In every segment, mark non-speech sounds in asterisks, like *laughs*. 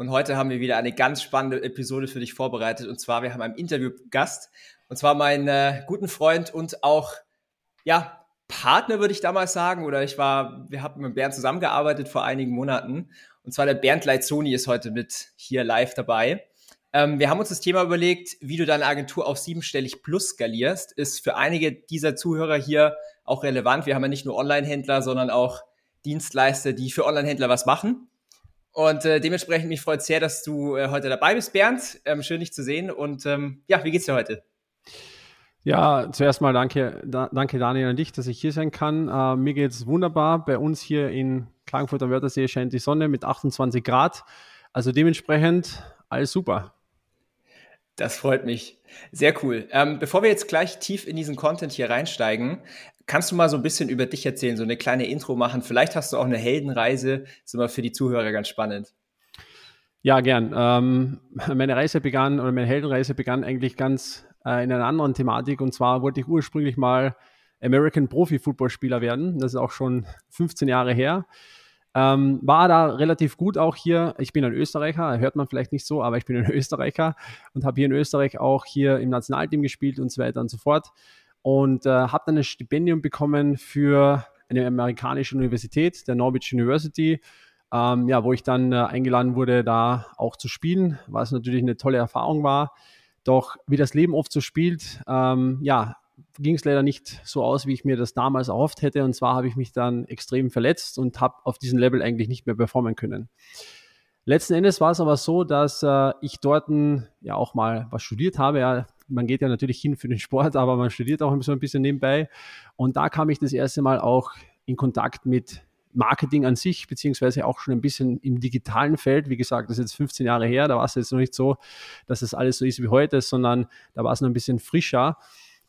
Und heute haben wir wieder eine ganz spannende Episode für dich vorbereitet. Und zwar, wir haben einen Interviewgast. Und zwar meinen äh, guten Freund und auch, ja, Partner, würde ich damals sagen. Oder ich war, wir haben mit Bernd zusammengearbeitet vor einigen Monaten. Und zwar der Bernd Leitzoni ist heute mit hier live dabei. Ähm, wir haben uns das Thema überlegt, wie du deine Agentur auf siebenstellig plus skalierst. Ist für einige dieser Zuhörer hier auch relevant. Wir haben ja nicht nur Online-Händler, sondern auch Dienstleister, die für Online-Händler was machen. Und äh, dementsprechend mich freut sehr, dass du äh, heute dabei bist, Bernd. Ähm, schön, dich zu sehen. Und ähm, ja, wie geht's dir heute? Ja, zuerst mal danke, da, danke Daniel an dich, dass ich hier sein kann. Äh, mir geht's wunderbar. Bei uns hier in Klagenfurt am Wörthersee scheint die Sonne mit 28 Grad. Also dementsprechend alles super. Das freut mich. Sehr cool. Ähm, bevor wir jetzt gleich tief in diesen Content hier reinsteigen, kannst du mal so ein bisschen über dich erzählen, so eine kleine Intro machen? Vielleicht hast du auch eine Heldenreise. Das ist immer für die Zuhörer ganz spannend. Ja, gern. Ähm, *laughs* meine Reise begann, oder meine Heldenreise begann eigentlich ganz äh, in einer anderen Thematik. Und zwar wollte ich ursprünglich mal American Profi-Footballspieler werden. Das ist auch schon 15 Jahre her. Ähm, war da relativ gut auch hier. Ich bin ein Österreicher, hört man vielleicht nicht so, aber ich bin ein *laughs* Österreicher und habe hier in Österreich auch hier im Nationalteam gespielt und so weiter und so fort. Und äh, habe dann ein Stipendium bekommen für eine amerikanische Universität, der Norwich University, ähm, ja, wo ich dann äh, eingeladen wurde, da auch zu spielen, was natürlich eine tolle Erfahrung war. Doch wie das Leben oft so spielt, ähm, ja, ging es leider nicht so aus, wie ich mir das damals erhofft hätte. Und zwar habe ich mich dann extrem verletzt und habe auf diesem Level eigentlich nicht mehr performen können. Letzten Endes war es aber so, dass äh, ich dort ja auch mal was studiert habe. Ja, man geht ja natürlich hin für den Sport, *laughs* aber man studiert auch so ein bisschen nebenbei. Und da kam ich das erste Mal auch in Kontakt mit Marketing an sich, beziehungsweise auch schon ein bisschen im digitalen Feld. Wie gesagt, das ist jetzt 15 Jahre her, da war es jetzt noch nicht so, dass es das alles so ist wie heute, sondern da war es noch ein bisschen frischer.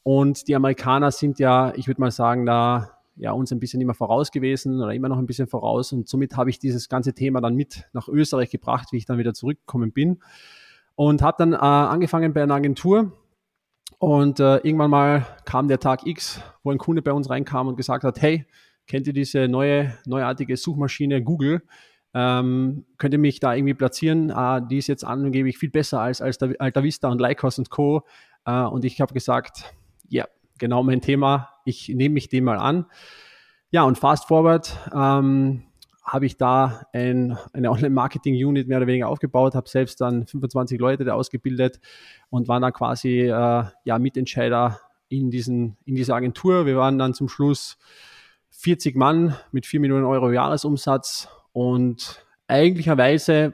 Und die Amerikaner sind ja, ich würde mal sagen, da ja uns ein bisschen immer voraus gewesen oder immer noch ein bisschen voraus. Und somit habe ich dieses ganze Thema dann mit nach Österreich gebracht, wie ich dann wieder zurückgekommen bin. Und habe dann äh, angefangen bei einer Agentur. Und äh, irgendwann mal kam der Tag X, wo ein Kunde bei uns reinkam und gesagt hat, hey, kennt ihr diese neue, neuartige Suchmaschine Google? Ähm, könnt ihr mich da irgendwie platzieren? Ah, die ist jetzt angeblich viel besser als, als Alta Vista und Lycos und Co. Äh, und ich habe gesagt, ja, genau mein Thema. Ich nehme mich dem mal an. Ja, und fast forward ähm, habe ich da ein, eine Online-Marketing-Unit mehr oder weniger aufgebaut, habe selbst dann 25 Leute da ausgebildet und war dann quasi äh, ja, Mitentscheider in, diesen, in dieser Agentur. Wir waren dann zum Schluss 40 Mann mit 4 Millionen Euro Jahresumsatz und eigentlicherweise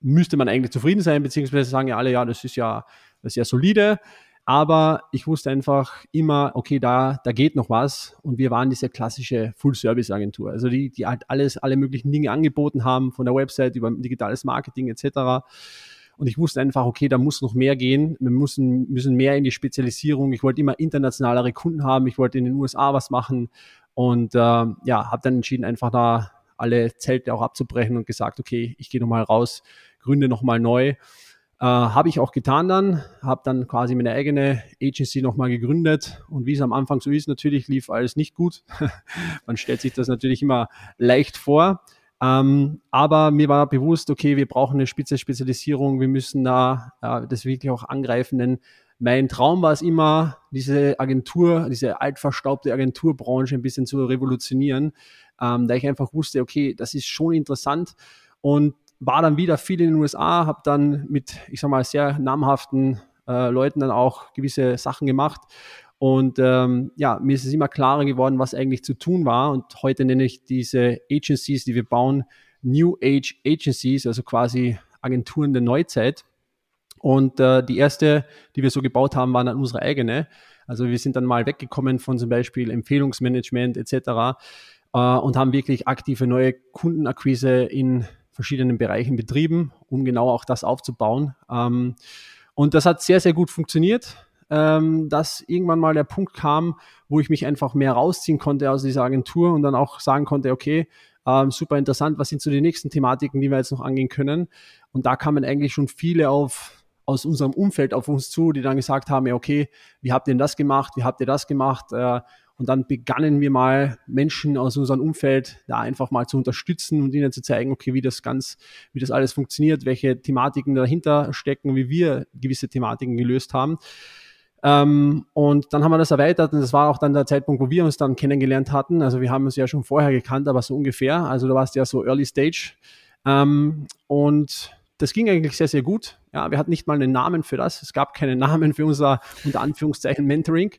müsste man eigentlich zufrieden sein, beziehungsweise sagen ja alle, ja, das ist ja, ja solide. Aber ich wusste einfach immer, okay, da, da geht noch was. Und wir waren diese klassische Full-Service-Agentur. Also die, die halt alles, alle möglichen Dinge angeboten haben, von der Website über digitales Marketing etc. Und ich wusste einfach, okay, da muss noch mehr gehen. Wir müssen, müssen mehr in die Spezialisierung. Ich wollte immer internationalere Kunden haben. Ich wollte in den USA was machen. Und äh, ja, habe dann entschieden, einfach da alle Zelte auch abzubrechen und gesagt, okay, ich gehe nochmal raus, gründe nochmal neu. Äh, habe ich auch getan dann, habe dann quasi meine eigene Agency nochmal gegründet. Und wie es am Anfang so ist, natürlich lief alles nicht gut. *laughs* Man stellt sich das natürlich immer leicht vor. Ähm, aber mir war bewusst, okay, wir brauchen eine spitze Spezialisierung, wir müssen da äh, das wirklich auch angreifen, denn mein Traum war es immer, diese Agentur, diese altverstaubte Agenturbranche ein bisschen zu revolutionieren, ähm, da ich einfach wusste, okay, das ist schon interessant. Und war dann wieder viel in den USA, habe dann mit, ich sag mal, sehr namhaften äh, Leuten dann auch gewisse Sachen gemacht. Und ähm, ja, mir ist es immer klarer geworden, was eigentlich zu tun war. Und heute nenne ich diese Agencies, die wir bauen, New Age Agencies, also quasi Agenturen der Neuzeit. Und äh, die erste, die wir so gebaut haben, war dann unsere eigene. Also wir sind dann mal weggekommen von zum Beispiel Empfehlungsmanagement etc. Äh, und haben wirklich aktive neue Kundenakquise in verschiedenen Bereichen betrieben, um genau auch das aufzubauen. Ähm, und das hat sehr, sehr gut funktioniert ähm, dass irgendwann mal der Punkt kam, wo ich mich einfach mehr rausziehen konnte aus dieser Agentur und dann auch sagen konnte, okay, ähm, super interessant, was sind so die nächsten Thematiken, die wir jetzt noch angehen können. Und da kamen eigentlich schon viele auf aus unserem Umfeld auf uns zu, die dann gesagt haben, ja, okay, wie habt ihr denn das gemacht, wie habt ihr das gemacht? Äh, und dann begannen wir mal Menschen aus unserem Umfeld da einfach mal zu unterstützen und ihnen zu zeigen, okay, wie das ganz, wie das alles funktioniert, welche Thematiken dahinter stecken, wie wir gewisse Thematiken gelöst haben. Ähm, und dann haben wir das erweitert und das war auch dann der Zeitpunkt, wo wir uns dann kennengelernt hatten. Also wir haben uns ja schon vorher gekannt, aber so ungefähr. Also du warst ja so Early Stage. Ähm, und das ging eigentlich sehr, sehr gut. Ja, wir hatten nicht mal einen Namen für das. Es gab keinen *laughs* Namen für unser, unter Anführungszeichen, Mentoring.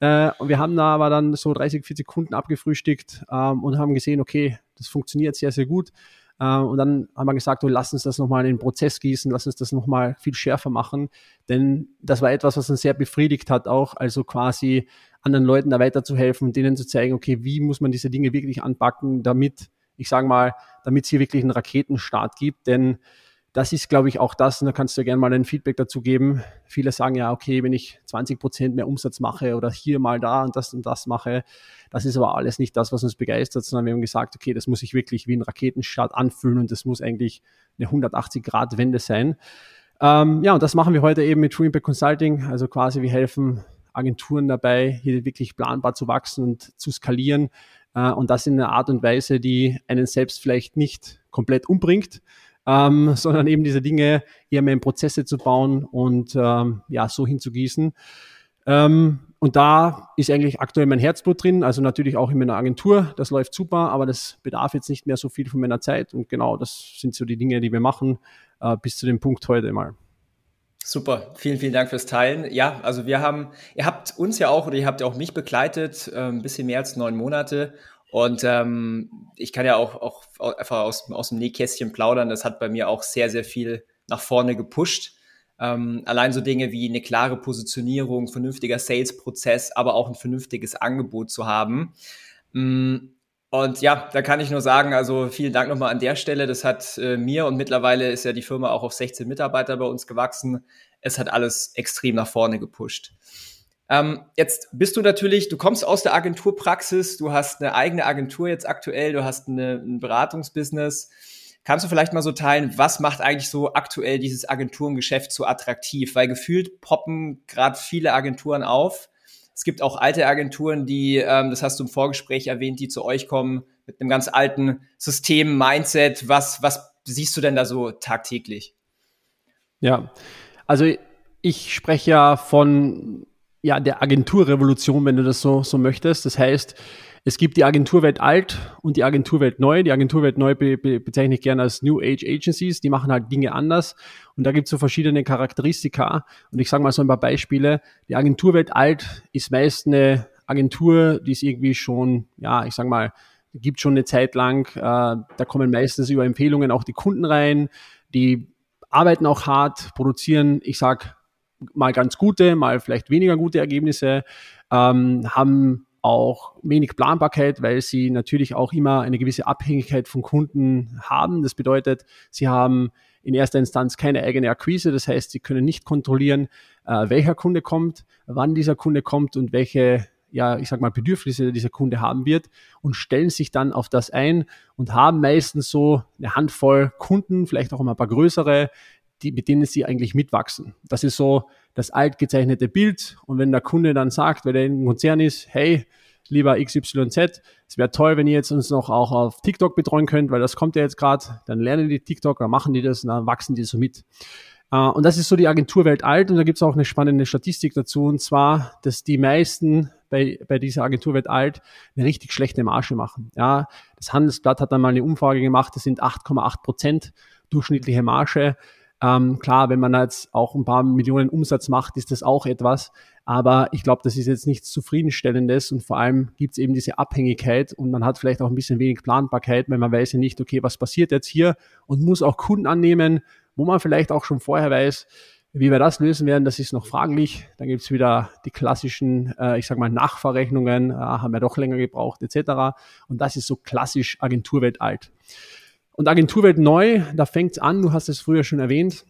Äh, und wir haben da aber dann so 30, 40 Kunden abgefrühstückt ähm, und haben gesehen, okay, das funktioniert sehr, sehr gut. Äh, und dann haben wir gesagt, oh, lass uns das nochmal in den Prozess gießen, lass uns das nochmal viel schärfer machen. Denn das war etwas, was uns sehr befriedigt hat, auch also quasi anderen Leuten da weiterzuhelfen und denen zu zeigen, okay, wie muss man diese Dinge wirklich anpacken, damit, ich sage mal, damit es hier wirklich einen Raketenstart gibt. Denn das ist, glaube ich, auch das, und da kannst du gerne mal ein Feedback dazu geben. Viele sagen ja, okay, wenn ich 20 Prozent mehr Umsatz mache oder hier mal da und das und das mache, das ist aber alles nicht das, was uns begeistert, sondern wir haben gesagt, okay, das muss sich wirklich wie ein Raketenstart anfühlen und das muss eigentlich eine 180-Grad-Wende sein. Ähm, ja, und das machen wir heute eben mit True Impact Consulting. Also quasi, wir helfen Agenturen dabei, hier wirklich planbar zu wachsen und zu skalieren. Äh, und das in einer Art und Weise, die einen selbst vielleicht nicht komplett umbringt, ähm, sondern eben diese Dinge eher mehr in Prozesse zu bauen und ähm, ja, so hinzugießen. Ähm, und da ist eigentlich aktuell mein Herzblut drin, also natürlich auch in meiner Agentur, das läuft super, aber das bedarf jetzt nicht mehr so viel von meiner Zeit und genau das sind so die Dinge, die wir machen, äh, bis zu dem Punkt heute mal. Super, vielen, vielen Dank fürs Teilen. Ja, also wir haben, ihr habt uns ja auch oder ihr habt ja auch mich begleitet, äh, ein bisschen mehr als neun Monate und ähm, ich kann ja auch, auch einfach aus, aus dem Nähkästchen plaudern. Das hat bei mir auch sehr, sehr viel nach vorne gepusht. Ähm, allein so Dinge wie eine klare Positionierung, vernünftiger Sales-Prozess, aber auch ein vernünftiges Angebot zu haben. Mm, und ja, da kann ich nur sagen, also vielen Dank nochmal an der Stelle. Das hat äh, mir und mittlerweile ist ja die Firma auch auf 16 Mitarbeiter bei uns gewachsen. Es hat alles extrem nach vorne gepusht. Ähm, jetzt bist du natürlich, du kommst aus der Agenturpraxis, du hast eine eigene Agentur jetzt aktuell, du hast eine, ein Beratungsbusiness. Kannst du vielleicht mal so teilen, was macht eigentlich so aktuell dieses Agenturengeschäft so attraktiv? Weil gefühlt poppen gerade viele Agenturen auf. Es gibt auch alte Agenturen, die, ähm, das hast du im Vorgespräch erwähnt, die zu euch kommen mit einem ganz alten System, Mindset. Was, was siehst du denn da so tagtäglich? Ja, also ich spreche ja von ja, der Agenturrevolution, wenn du das so, so möchtest. Das heißt, es gibt die Agenturwelt alt und die Agenturwelt neu. Die Agenturwelt neu be, be, bezeichne ich gerne als New Age Agencies. Die machen halt Dinge anders. Und da gibt es so verschiedene Charakteristika. Und ich sage mal so ein paar Beispiele. Die Agenturwelt alt ist meist eine Agentur, die ist irgendwie schon, ja, ich sage mal, gibt schon eine Zeit lang. Äh, da kommen meistens über Empfehlungen auch die Kunden rein. Die arbeiten auch hart, produzieren, ich sag mal ganz gute, mal vielleicht weniger gute Ergebnisse, ähm, haben auch wenig Planbarkeit, weil sie natürlich auch immer eine gewisse Abhängigkeit von Kunden haben. Das bedeutet, sie haben in erster Instanz keine eigene Akquise. Das heißt, sie können nicht kontrollieren, äh, welcher Kunde kommt, wann dieser Kunde kommt und welche, ja, ich sag mal, Bedürfnisse dieser Kunde haben wird und stellen sich dann auf das ein und haben meistens so eine Handvoll Kunden, vielleicht auch immer ein paar größere, die, mit denen sie eigentlich mitwachsen. Das ist so das altgezeichnete Bild. Und wenn der Kunde dann sagt, weil er ein Konzern ist, hey, lieber XYZ, es wäre toll, wenn ihr jetzt uns noch auch auf TikTok betreuen könnt, weil das kommt ja jetzt gerade, dann lernen die TikTok, dann machen die das und dann wachsen die so mit. Uh, und das ist so die Agenturwelt alt und da gibt es auch eine spannende Statistik dazu und zwar, dass die meisten bei, bei dieser Agenturwelt alt eine richtig schlechte Marge machen. Ja, das Handelsblatt hat dann mal eine Umfrage gemacht, das sind 8,8 Prozent durchschnittliche Marge. Ähm, klar, wenn man jetzt auch ein paar Millionen Umsatz macht, ist das auch etwas. Aber ich glaube, das ist jetzt nichts Zufriedenstellendes und vor allem gibt es eben diese Abhängigkeit und man hat vielleicht auch ein bisschen wenig Planbarkeit, weil man weiß ja nicht, okay, was passiert jetzt hier und muss auch Kunden annehmen, wo man vielleicht auch schon vorher weiß, wie wir das lösen werden, das ist noch fraglich. Dann gibt es wieder die klassischen, äh, ich sage mal, Nachverrechnungen, äh, haben wir doch länger gebraucht, etc. Und das ist so klassisch Agenturwelt alt. Und Agenturwelt neu, da fängt es an, du hast es früher schon erwähnt,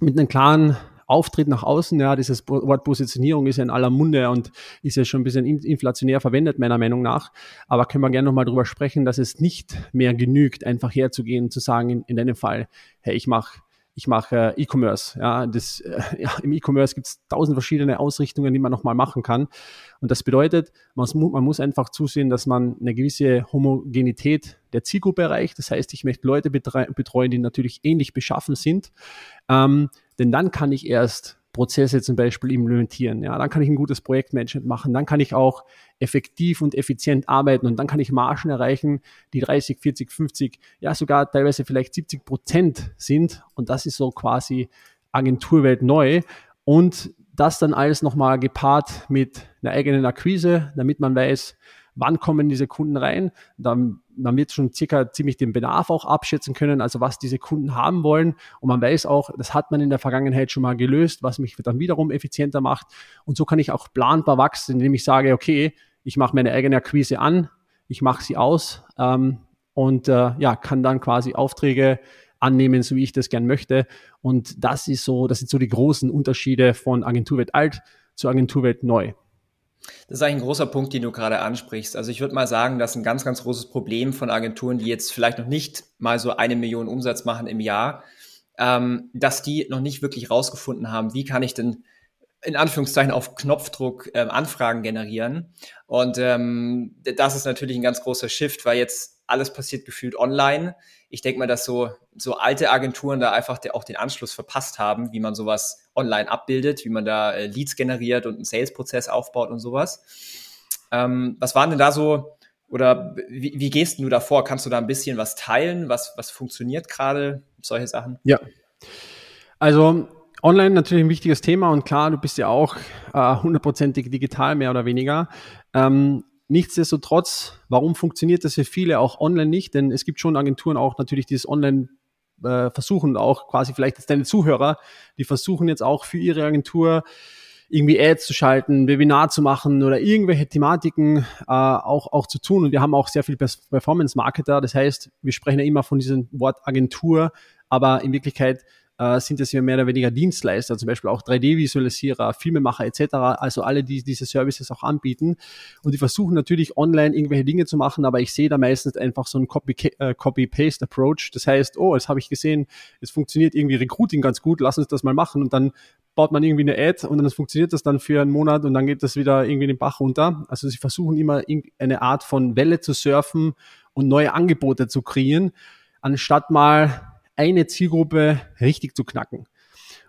mit einem klaren Auftritt nach außen, ja, dieses Wort Positionierung ist ja in aller Munde und ist ja schon ein bisschen inflationär verwendet, meiner Meinung nach. Aber können wir gerne nochmal drüber sprechen, dass es nicht mehr genügt, einfach herzugehen und zu sagen, in, in deinem Fall, hey, ich mache ich mache äh, E-Commerce. Ja, das, äh, ja, Im E-Commerce gibt es tausend verschiedene Ausrichtungen, die man nochmal machen kann. Und das bedeutet, man, man muss einfach zusehen, dass man eine gewisse Homogenität der Zielgruppe erreicht. Das heißt, ich möchte Leute betreuen, die natürlich ähnlich beschaffen sind. Ähm, denn dann kann ich erst Prozesse zum Beispiel implementieren. Ja, dann kann ich ein gutes Projektmanagement machen. Dann kann ich auch effektiv und effizient arbeiten und dann kann ich Margen erreichen, die 30, 40, 50, ja sogar teilweise vielleicht 70 Prozent sind. Und das ist so quasi Agenturwelt neu. Und das dann alles nochmal gepaart mit einer eigenen Akquise, damit man weiß, wann kommen diese Kunden rein. Dann, man wird schon circa ziemlich den Bedarf auch abschätzen können, also was diese Kunden haben wollen. Und man weiß auch, das hat man in der Vergangenheit schon mal gelöst, was mich dann wiederum effizienter macht. Und so kann ich auch planbar wachsen, indem ich sage, okay, ich mache meine eigene Akquise an, ich mache sie aus ähm, und äh, ja, kann dann quasi Aufträge annehmen, so wie ich das gern möchte. Und das ist so, das sind so die großen Unterschiede von Agenturwelt alt zu Agenturwelt neu. Das ist eigentlich ein großer Punkt, den du gerade ansprichst. Also ich würde mal sagen, dass ein ganz, ganz großes Problem von Agenturen, die jetzt vielleicht noch nicht mal so eine Million Umsatz machen im Jahr, ähm, dass die noch nicht wirklich rausgefunden haben, wie kann ich denn in Anführungszeichen auf Knopfdruck ähm, Anfragen generieren. Und ähm, das ist natürlich ein ganz großer Shift, weil jetzt alles passiert gefühlt online. Ich denke mal, dass so, so alte Agenturen da einfach der, auch den Anschluss verpasst haben, wie man sowas online abbildet, wie man da äh, Leads generiert und einen Sales-Prozess aufbaut und sowas. Ähm, was waren denn da so, oder wie, wie gehst du da vor? Kannst du da ein bisschen was teilen? Was, was funktioniert gerade? Solche Sachen? Ja. Also Online natürlich ein wichtiges Thema und klar, du bist ja auch äh, hundertprozentig äh, digital, mehr oder weniger. Ähm, nichtsdestotrotz, warum funktioniert das für viele auch online nicht? Denn es gibt schon Agenturen auch natürlich, dieses Online äh, versuchen, auch quasi vielleicht jetzt deine Zuhörer, die versuchen jetzt auch für ihre Agentur irgendwie Ads zu schalten, Webinar zu machen oder irgendwelche Thematiken äh, auch, auch zu tun. Und wir haben auch sehr viel Performance-Marketer. Das heißt, wir sprechen ja immer von diesem Wort Agentur, aber in Wirklichkeit äh, sind es ja mehr oder weniger Dienstleister, zum Beispiel auch 3D-Visualisierer, Filmemacher etc., also alle, die diese Services auch anbieten. Und die versuchen natürlich online irgendwelche Dinge zu machen, aber ich sehe da meistens einfach so einen äh, Copy-Paste-Approach. Das heißt, oh, jetzt habe ich gesehen, es funktioniert irgendwie Recruiting ganz gut, lass uns das mal machen und dann baut man irgendwie eine Ad und dann funktioniert das dann für einen Monat und dann geht das wieder irgendwie den Bach runter. Also sie versuchen immer eine Art von Welle zu surfen und neue Angebote zu kreieren, anstatt mal eine Zielgruppe richtig zu knacken.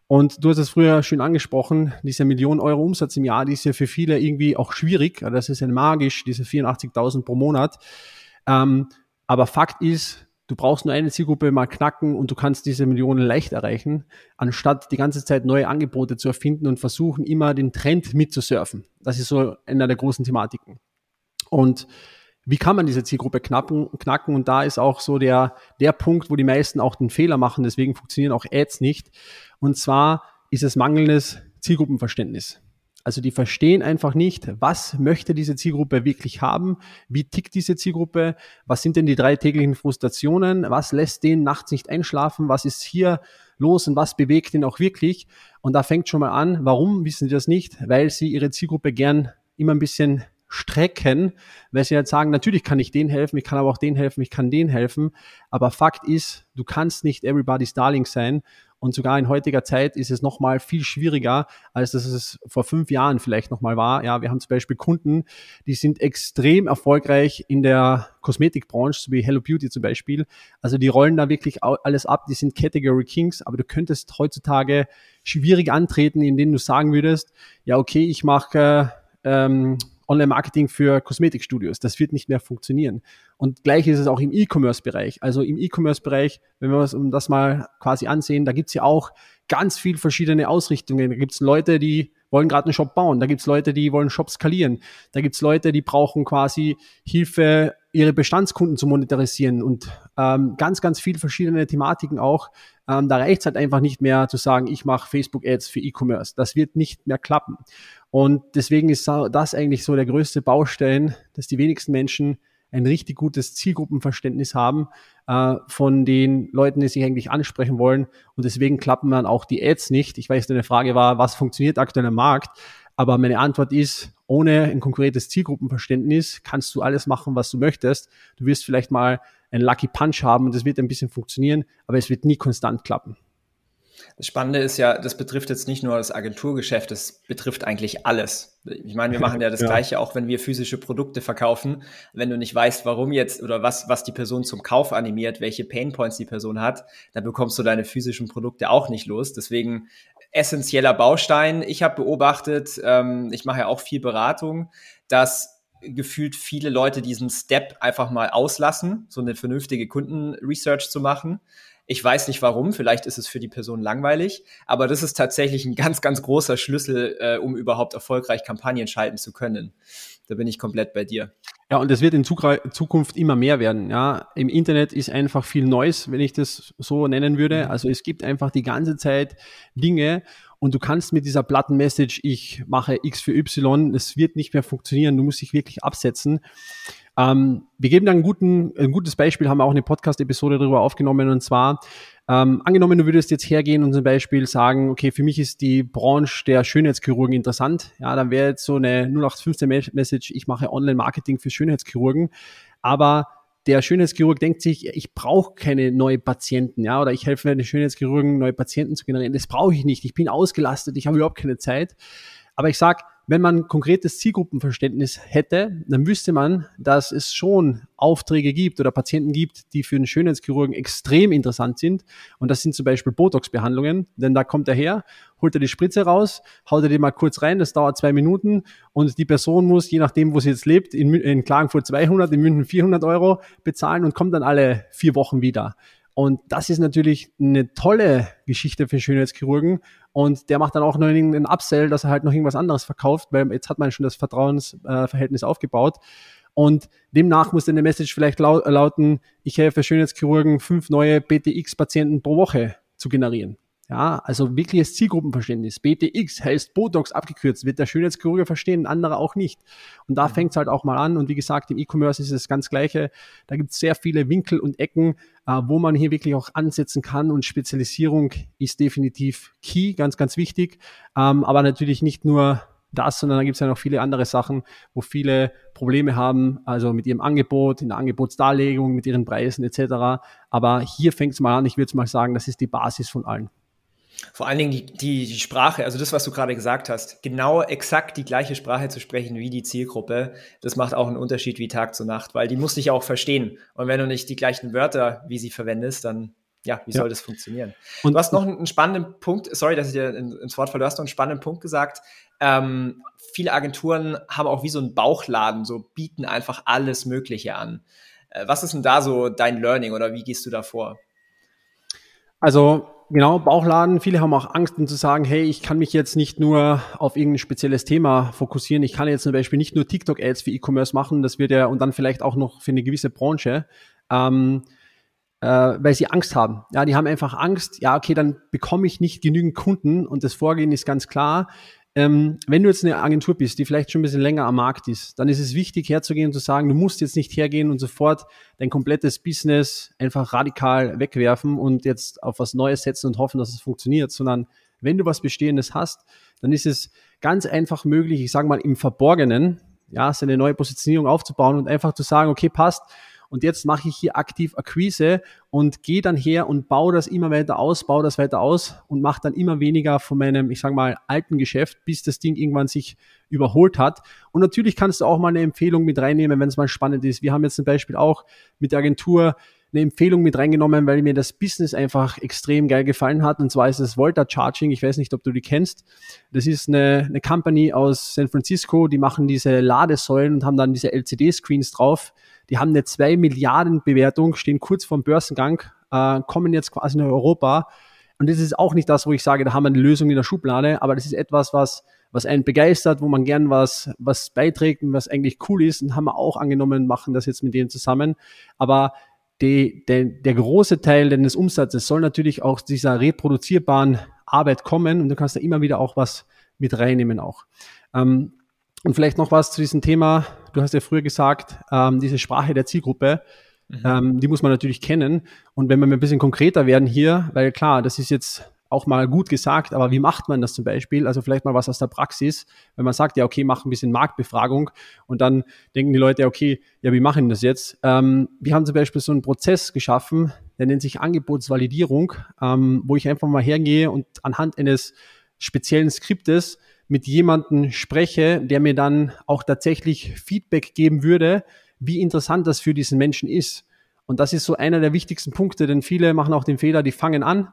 Und du hast es früher schön angesprochen, diese Million Euro Umsatz im Jahr, die ist ja für viele irgendwie auch schwierig. Das ist ja magisch, diese 84.000 pro Monat. Ähm, aber Fakt ist, du brauchst nur eine Zielgruppe mal knacken und du kannst diese Millionen leicht erreichen, anstatt die ganze Zeit neue Angebote zu erfinden und versuchen, immer den Trend mitzusurfen. Das ist so einer der großen Thematiken. Und wie kann man diese Zielgruppe knacken, knacken? Und da ist auch so der, der Punkt, wo die meisten auch den Fehler machen. Deswegen funktionieren auch Ads nicht. Und zwar ist es mangelndes Zielgruppenverständnis. Also die verstehen einfach nicht, was möchte diese Zielgruppe wirklich haben, wie tickt diese Zielgruppe, was sind denn die drei täglichen Frustrationen, was lässt den nachts nicht einschlafen, was ist hier los und was bewegt den auch wirklich. Und da fängt schon mal an, warum wissen sie das nicht? Weil sie ihre Zielgruppe gern immer ein bisschen strecken, weil sie halt sagen, natürlich kann ich denen helfen, ich kann aber auch denen helfen, ich kann denen helfen. Aber Fakt ist, du kannst nicht everybody's darling sein. Und sogar in heutiger Zeit ist es nochmal viel schwieriger, als dass es vor fünf Jahren vielleicht nochmal war. Ja, wir haben zum Beispiel Kunden, die sind extrem erfolgreich in der Kosmetikbranche, so wie Hello Beauty zum Beispiel. Also die rollen da wirklich alles ab, die sind Category Kings, aber du könntest heutzutage schwierig antreten, indem du sagen würdest, ja, okay, ich mache ähm, Online-Marketing für Kosmetikstudios. Das wird nicht mehr funktionieren. Und gleich ist es auch im E-Commerce-Bereich. Also im E-Commerce-Bereich, wenn wir uns das mal quasi ansehen, da gibt's ja auch ganz viel verschiedene Ausrichtungen. Da gibt's Leute, die wollen gerade einen Shop bauen. Da gibt's Leute, die wollen Shop skalieren. Da gibt's Leute, die brauchen quasi Hilfe, ihre Bestandskunden zu monetarisieren und ähm, ganz, ganz viele verschiedene Thematiken auch. Ähm, da reicht's halt einfach nicht mehr zu sagen, ich mache Facebook-Ads für E-Commerce. Das wird nicht mehr klappen. Und deswegen ist das eigentlich so der größte Baustein, dass die wenigsten Menschen ein richtig gutes Zielgruppenverständnis haben äh, von den Leuten, die sich eigentlich ansprechen wollen. Und deswegen klappen dann auch die Ads nicht. Ich weiß, deine Frage war, was funktioniert aktuell am Markt? Aber meine Antwort ist, ohne ein konkretes Zielgruppenverständnis kannst du alles machen, was du möchtest. Du wirst vielleicht mal einen Lucky Punch haben und das wird ein bisschen funktionieren, aber es wird nie konstant klappen. Das Spannende ist ja, das betrifft jetzt nicht nur das Agenturgeschäft, das betrifft eigentlich alles. Ich meine, wir machen ja das *laughs* ja. Gleiche, auch wenn wir physische Produkte verkaufen. Wenn du nicht weißt, warum jetzt oder was, was die Person zum Kauf animiert, welche Painpoints die Person hat, dann bekommst du deine physischen Produkte auch nicht los. Deswegen essentieller Baustein. Ich habe beobachtet, ähm, ich mache ja auch viel Beratung, dass gefühlt viele Leute diesen Step einfach mal auslassen, so eine vernünftige Kundenresearch zu machen. Ich weiß nicht warum, vielleicht ist es für die Person langweilig, aber das ist tatsächlich ein ganz, ganz großer Schlüssel, äh, um überhaupt erfolgreich Kampagnen schalten zu können. Da bin ich komplett bei dir. Ja, und es wird in Zukunft immer mehr werden. Ja, im Internet ist einfach viel Neues, wenn ich das so nennen würde. Mhm. Also es gibt einfach die ganze Zeit Dinge und du kannst mit dieser platten Message, ich mache X für Y, es wird nicht mehr funktionieren. Du musst dich wirklich absetzen. Ähm, wir geben da einen guten, ein gutes Beispiel, haben auch eine Podcast-Episode darüber aufgenommen und zwar, ähm, angenommen, du würdest jetzt hergehen und zum Beispiel sagen, okay, für mich ist die Branche der Schönheitschirurgen interessant. Ja, dann wäre jetzt so eine 0815-Message, ich mache Online-Marketing für Schönheitschirurgen. Aber der Schönheitschirurg denkt sich, ich brauche keine neuen Patienten, ja, oder ich helfe den Schönheitschirurgen, neue Patienten zu generieren. Das brauche ich nicht. Ich bin ausgelastet, ich habe überhaupt keine Zeit. Aber ich sage, wenn man konkretes Zielgruppenverständnis hätte, dann wüsste man, dass es schon Aufträge gibt oder Patienten gibt, die für einen Schönheitschirurgen extrem interessant sind. Und das sind zum Beispiel Botox-Behandlungen, denn da kommt er her, holt er die Spritze raus, haut er die mal kurz rein, das dauert zwei Minuten und die Person muss, je nachdem, wo sie jetzt lebt, in, in Klagenfurt 200, in München 400 Euro bezahlen und kommt dann alle vier Wochen wieder. Und das ist natürlich eine tolle Geschichte für Schönheitschirurgen. Und der macht dann auch noch einen Upsell, dass er halt noch irgendwas anderes verkauft, weil jetzt hat man schon das Vertrauensverhältnis aufgebaut. Und demnach muss dann eine Message vielleicht lauten, ich helfe Schönheitschirurgen, fünf neue BTX-Patienten pro Woche zu generieren. Ja, also wirkliches Zielgruppenverständnis. BTX heißt Botox abgekürzt, wird der Schönheitschirurge verstehen, ein anderer auch nicht. Und da mhm. fängt es halt auch mal an. Und wie gesagt, im E-Commerce ist es ganz Gleiche. Da gibt es sehr viele Winkel und Ecken, äh, wo man hier wirklich auch ansetzen kann. Und Spezialisierung ist definitiv key, ganz, ganz wichtig. Ähm, aber natürlich nicht nur das, sondern da gibt es ja noch viele andere Sachen, wo viele Probleme haben, also mit ihrem Angebot, in der Angebotsdarlegung, mit ihren Preisen etc. Aber hier fängt es mal an, ich würde mal sagen, das ist die Basis von allen. Vor allen Dingen die, die, die Sprache, also das, was du gerade gesagt hast, genau exakt die gleiche Sprache zu sprechen wie die Zielgruppe, das macht auch einen Unterschied wie Tag zu Nacht, weil die muss dich auch verstehen. Und wenn du nicht die gleichen Wörter wie sie verwendest, dann ja, wie ja. soll das funktionieren? Und du hast noch einen, spannenden Punkt, sorry, dass ich dir ins Wort falle, du hast noch einen spannenden Punkt gesagt. Ähm, viele Agenturen haben auch wie so einen Bauchladen, so bieten einfach alles Mögliche an. Äh, was ist denn da so dein Learning oder wie gehst du da vor? Also genau, Bauchladen. Viele haben auch Angst, um zu sagen, hey, ich kann mich jetzt nicht nur auf irgendein spezielles Thema fokussieren. Ich kann jetzt zum Beispiel nicht nur TikTok-Ads für E-Commerce machen. Das wird ja, und dann vielleicht auch noch für eine gewisse Branche. Ähm, äh, weil sie Angst haben. Ja, die haben einfach Angst, ja, okay, dann bekomme ich nicht genügend Kunden und das Vorgehen ist ganz klar ähm, wenn du jetzt eine Agentur bist, die vielleicht schon ein bisschen länger am Markt ist, dann ist es wichtig herzugehen und zu sagen, du musst jetzt nicht hergehen und sofort dein komplettes Business einfach radikal wegwerfen und jetzt auf was Neues setzen und hoffen, dass es funktioniert, sondern wenn du was Bestehendes hast, dann ist es ganz einfach möglich, ich sage mal im Verborgenen, ja, seine neue Positionierung aufzubauen und einfach zu sagen, okay, passt, und jetzt mache ich hier aktiv Akquise und gehe dann her und baue das immer weiter aus, baue das weiter aus und mache dann immer weniger von meinem, ich sage mal, alten Geschäft, bis das Ding irgendwann sich überholt hat. Und natürlich kannst du auch mal eine Empfehlung mit reinnehmen, wenn es mal spannend ist. Wir haben jetzt zum Beispiel auch mit der Agentur eine Empfehlung mit reingenommen, weil mir das Business einfach extrem geil gefallen hat. Und zwar ist es Volta Charging. Ich weiß nicht, ob du die kennst. Das ist eine, eine Company aus San Francisco, die machen diese Ladesäulen und haben dann diese LCD-Screens drauf. Die haben eine 2 Milliarden Bewertung, stehen kurz vorm Börsengang, äh, kommen jetzt quasi nach Europa. Und das ist auch nicht das, wo ich sage, da haben wir eine Lösung in der Schublade, aber das ist etwas, was, was einen begeistert, wo man gern was, was beiträgt und was eigentlich cool ist. Und haben wir auch angenommen, machen das jetzt mit denen zusammen. Aber die, der, der große Teil des Umsatzes soll natürlich auch dieser reproduzierbaren Arbeit kommen und du kannst da immer wieder auch was mit reinnehmen auch. Ähm, und vielleicht noch was zu diesem Thema. Du hast ja früher gesagt, ähm, diese Sprache der Zielgruppe, mhm. ähm, die muss man natürlich kennen. Und wenn wir ein bisschen konkreter werden hier, weil klar, das ist jetzt auch mal gut gesagt, aber wie macht man das zum Beispiel? Also vielleicht mal was aus der Praxis, wenn man sagt, ja, okay, mach ein bisschen Marktbefragung und dann denken die Leute, okay, ja, wie machen das jetzt? Ähm, wir haben zum Beispiel so einen Prozess geschaffen, der nennt sich Angebotsvalidierung, ähm, wo ich einfach mal hergehe und anhand eines speziellen Skriptes mit jemandem spreche, der mir dann auch tatsächlich Feedback geben würde, wie interessant das für diesen Menschen ist. Und das ist so einer der wichtigsten Punkte, denn viele machen auch den Fehler, die fangen an,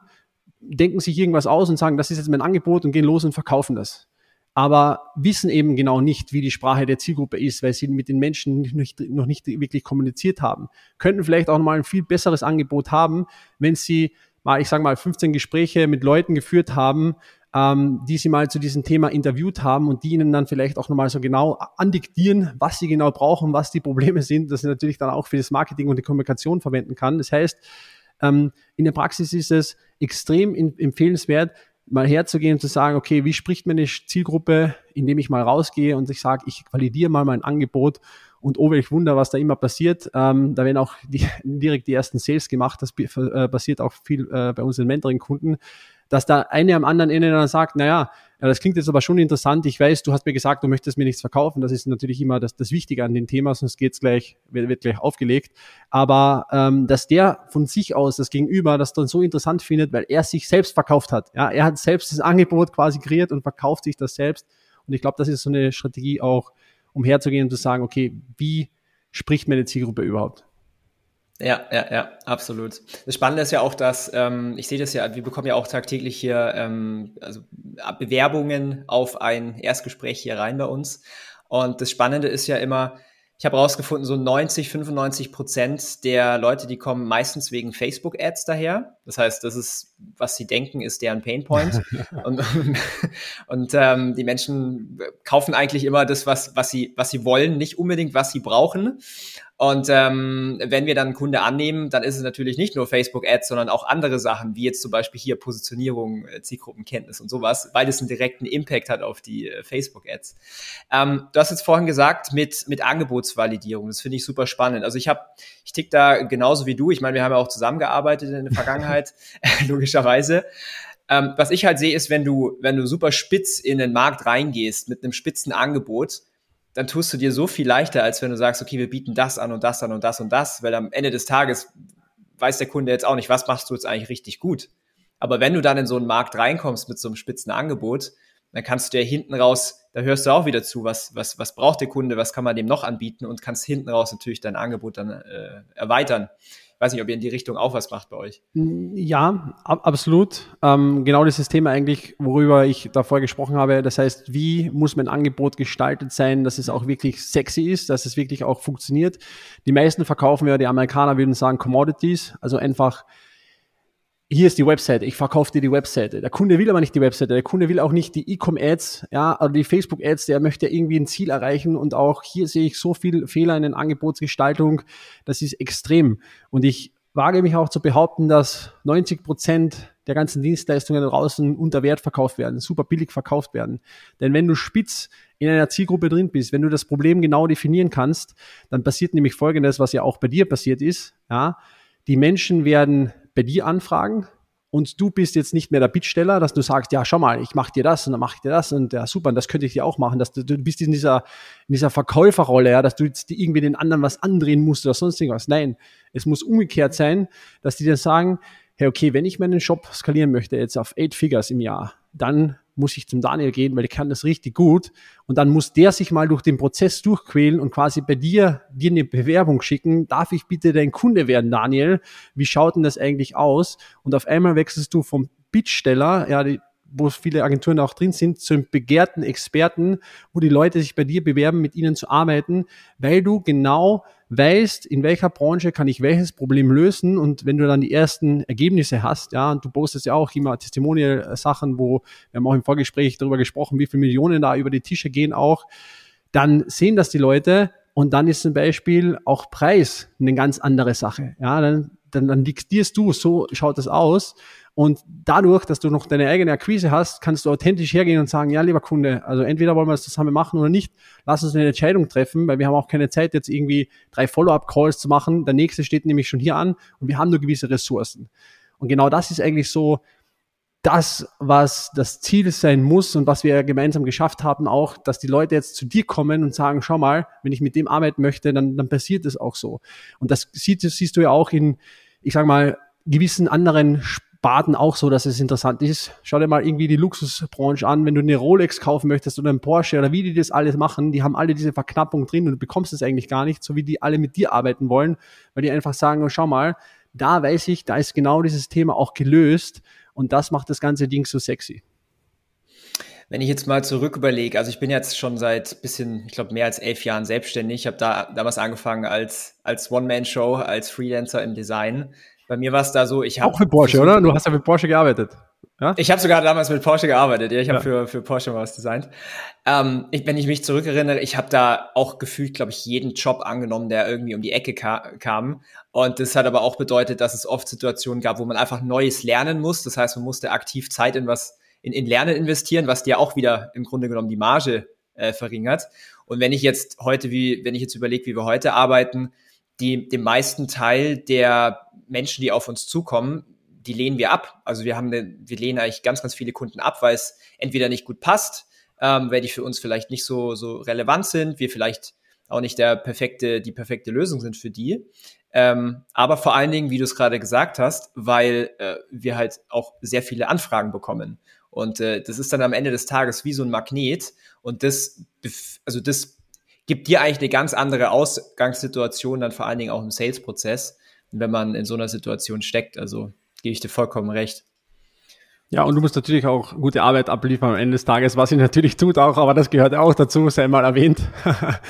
denken sich irgendwas aus und sagen, das ist jetzt mein Angebot und gehen los und verkaufen das. Aber wissen eben genau nicht, wie die Sprache der Zielgruppe ist, weil sie mit den Menschen nicht, noch nicht wirklich kommuniziert haben. Könnten vielleicht auch mal ein viel besseres Angebot haben, wenn sie mal, ich sage mal, 15 Gespräche mit Leuten geführt haben, ähm, die sie mal zu diesem Thema interviewt haben und die ihnen dann vielleicht auch nochmal so genau andiktieren, was sie genau brauchen, was die Probleme sind, dass sie natürlich dann auch für das Marketing und die Kommunikation verwenden kann. Das heißt, ähm, in der Praxis ist es extrem empfehlenswert, mal herzugehen und zu sagen, okay, wie spricht meine Zielgruppe, indem ich mal rausgehe und ich sage, ich validiere mal mein Angebot und oh, welch Wunder, was da immer passiert. Ähm, da werden auch die, direkt die ersten Sales gemacht. Das äh, passiert auch viel äh, bei unseren Mentoring-Kunden, dass da eine am anderen Ende dann sagt, naja, ja, das klingt jetzt aber schon interessant. Ich weiß, du hast mir gesagt, du möchtest mir nichts verkaufen. Das ist natürlich immer das, das Wichtige an dem Thema, sonst geht's gleich, wird, wird gleich aufgelegt. Aber ähm, dass der von sich aus das Gegenüber das dann so interessant findet, weil er sich selbst verkauft hat. Ja, er hat selbst das Angebot quasi kreiert und verkauft sich das selbst. Und ich glaube, das ist so eine Strategie auch, um herzugehen und zu sagen, okay, wie spricht meine Zielgruppe überhaupt? Ja, ja, ja, absolut. Das Spannende ist ja auch, dass ähm, ich sehe das ja, wir bekommen ja auch tagtäglich hier ähm, also Bewerbungen auf ein Erstgespräch hier rein bei uns. Und das Spannende ist ja immer, ich habe herausgefunden, so 90, 95 Prozent der Leute, die kommen meistens wegen Facebook-Ads daher. Das heißt, das ist, was sie denken, ist deren Painpoint. *laughs* und und ähm, die Menschen kaufen eigentlich immer das, was, was, sie, was sie wollen, nicht unbedingt, was sie brauchen. Und ähm, wenn wir dann einen Kunde annehmen, dann ist es natürlich nicht nur Facebook-Ads, sondern auch andere Sachen, wie jetzt zum Beispiel hier Positionierung, äh, Zielgruppenkenntnis und sowas, weil es einen direkten Impact hat auf die äh, Facebook-Ads. Ähm, du hast jetzt vorhin gesagt, mit, mit Angebotsvalidierung, das finde ich super spannend. Also ich habe, ich tick da genauso wie du, ich meine, wir haben ja auch zusammengearbeitet in der Vergangenheit, *laughs* *laughs* logischerweise. Ähm, was ich halt sehe, ist, wenn du, wenn du super spitz in den Markt reingehst mit einem spitzen Angebot, dann tust du dir so viel leichter, als wenn du sagst, okay, wir bieten das an und das an und das und das, weil am Ende des Tages weiß der Kunde jetzt auch nicht, was machst du jetzt eigentlich richtig gut. Aber wenn du dann in so einen Markt reinkommst mit so einem spitzen Angebot, dann kannst du ja hinten raus, da hörst du auch wieder zu, was, was, was braucht der Kunde, was kann man dem noch anbieten und kannst hinten raus natürlich dein Angebot dann äh, erweitern weiß nicht, ob ihr in die Richtung auch was macht bei euch. Ja, ab, absolut. Ähm, genau dieses Thema eigentlich, worüber ich davor gesprochen habe. Das heißt, wie muss mein Angebot gestaltet sein, dass es auch wirklich sexy ist, dass es wirklich auch funktioniert. Die meisten verkaufen ja, die Amerikaner würden sagen Commodities, also einfach hier ist die Webseite, ich verkaufe dir die Webseite. Der Kunde will aber nicht die Webseite, der Kunde will auch nicht die E-Com-Ads, ja, oder die Facebook-Ads, der möchte irgendwie ein Ziel erreichen und auch hier sehe ich so viel Fehler in der Angebotsgestaltung, das ist extrem. Und ich wage mich auch zu behaupten, dass 90 Prozent der ganzen Dienstleistungen draußen unter Wert verkauft werden, super billig verkauft werden. Denn wenn du spitz in einer Zielgruppe drin bist, wenn du das Problem genau definieren kannst, dann passiert nämlich Folgendes, was ja auch bei dir passiert ist, ja. Die Menschen werden bei dir anfragen und du bist jetzt nicht mehr der Bittsteller, dass du sagst, ja, schau mal, ich mache dir das und dann mache ich dir das und ja, super, und das könnte ich dir auch machen, dass du, du bist in dieser, in dieser Verkäuferrolle, ja, dass du jetzt irgendwie den anderen was andrehen musst oder sonst irgendwas. Nein, es muss umgekehrt sein, dass die dir sagen, hey, okay, wenn ich meinen Shop skalieren möchte jetzt auf eight Figures im Jahr, dann muss ich zum Daniel gehen, weil ich kann das richtig gut. Und dann muss der sich mal durch den Prozess durchquälen und quasi bei dir, dir eine Bewerbung schicken. Darf ich bitte dein Kunde werden, Daniel? Wie schaut denn das eigentlich aus? Und auf einmal wechselst du vom Bittsteller, ja, die, wo viele Agenturen auch drin sind, zum begehrten Experten, wo die Leute sich bei dir bewerben, mit ihnen zu arbeiten, weil du genau weißt, in welcher Branche kann ich welches Problem lösen und wenn du dann die ersten Ergebnisse hast, ja, und du postest ja auch immer Testimonial-Sachen, wo wir haben auch im Vorgespräch darüber gesprochen, wie viele Millionen da über die Tische gehen auch, dann sehen das die Leute und dann ist zum Beispiel auch Preis eine ganz andere Sache. Ja, dann dann, dann diktierst du, so schaut das aus. Und dadurch, dass du noch deine eigene Akquise hast, kannst du authentisch hergehen und sagen, ja, lieber Kunde, also entweder wollen wir das zusammen machen oder nicht, lass uns eine Entscheidung treffen, weil wir haben auch keine Zeit, jetzt irgendwie drei Follow-up-Calls zu machen. Der nächste steht nämlich schon hier an und wir haben nur gewisse Ressourcen. Und genau das ist eigentlich so das, was das Ziel sein muss und was wir gemeinsam geschafft haben, auch, dass die Leute jetzt zu dir kommen und sagen, schau mal, wenn ich mit dem arbeiten möchte, dann, dann passiert es auch so. Und das siehst, siehst du ja auch in, ich sag mal, gewissen anderen Sparten auch so, dass es interessant ist. Schau dir mal irgendwie die Luxusbranche an, wenn du eine Rolex kaufen möchtest oder einen Porsche oder wie die das alles machen, die haben alle diese Verknappung drin und du bekommst es eigentlich gar nicht, so wie die alle mit dir arbeiten wollen, weil die einfach sagen, oh, schau mal, da weiß ich, da ist genau dieses Thema auch gelöst und das macht das ganze Ding so sexy. Wenn ich jetzt mal zurück überlege, also ich bin jetzt schon seit bisschen, ich glaube mehr als elf Jahren selbstständig. Ich habe da damals angefangen als als One-Man-Show, als Freelancer im Design. Bei mir war es da so, ich habe auch für Porsche, oder? Du hast ja mit Porsche gearbeitet. Ja? Ich habe sogar damals mit Porsche gearbeitet. Ja, ich habe ja. für, für Porsche mal was designt. Ähm, ich, wenn ich mich zurückerinnere, ich habe da auch gefühlt, glaube ich, jeden Job angenommen, der irgendwie um die Ecke ka kam. Und das hat aber auch bedeutet, dass es oft Situationen gab, wo man einfach Neues lernen muss. Das heißt, man musste aktiv Zeit in was in, in Lernen investieren, was dir auch wieder im Grunde genommen die Marge äh, verringert. Und wenn ich jetzt heute, wie wenn ich jetzt überlege, wie wir heute arbeiten, die, den meisten Teil der Menschen, die auf uns zukommen, die lehnen wir ab. Also wir haben, eine, wir lehnen eigentlich ganz, ganz viele Kunden ab, weil es entweder nicht gut passt, ähm, weil die für uns vielleicht nicht so, so relevant sind, wir vielleicht auch nicht der perfekte, die perfekte Lösung sind für die. Ähm, aber vor allen Dingen, wie du es gerade gesagt hast, weil äh, wir halt auch sehr viele Anfragen bekommen. Und äh, das ist dann am Ende des Tages wie so ein Magnet. Und das, also das gibt dir eigentlich eine ganz andere Ausgangssituation, dann vor allen Dingen auch im Sales-Prozess, wenn man in so einer Situation steckt. Also gebe ich dir vollkommen recht. Ja, und du musst natürlich auch gute Arbeit abliefern am Ende des Tages, was sie natürlich tut auch, aber das gehört auch dazu, sei mal erwähnt.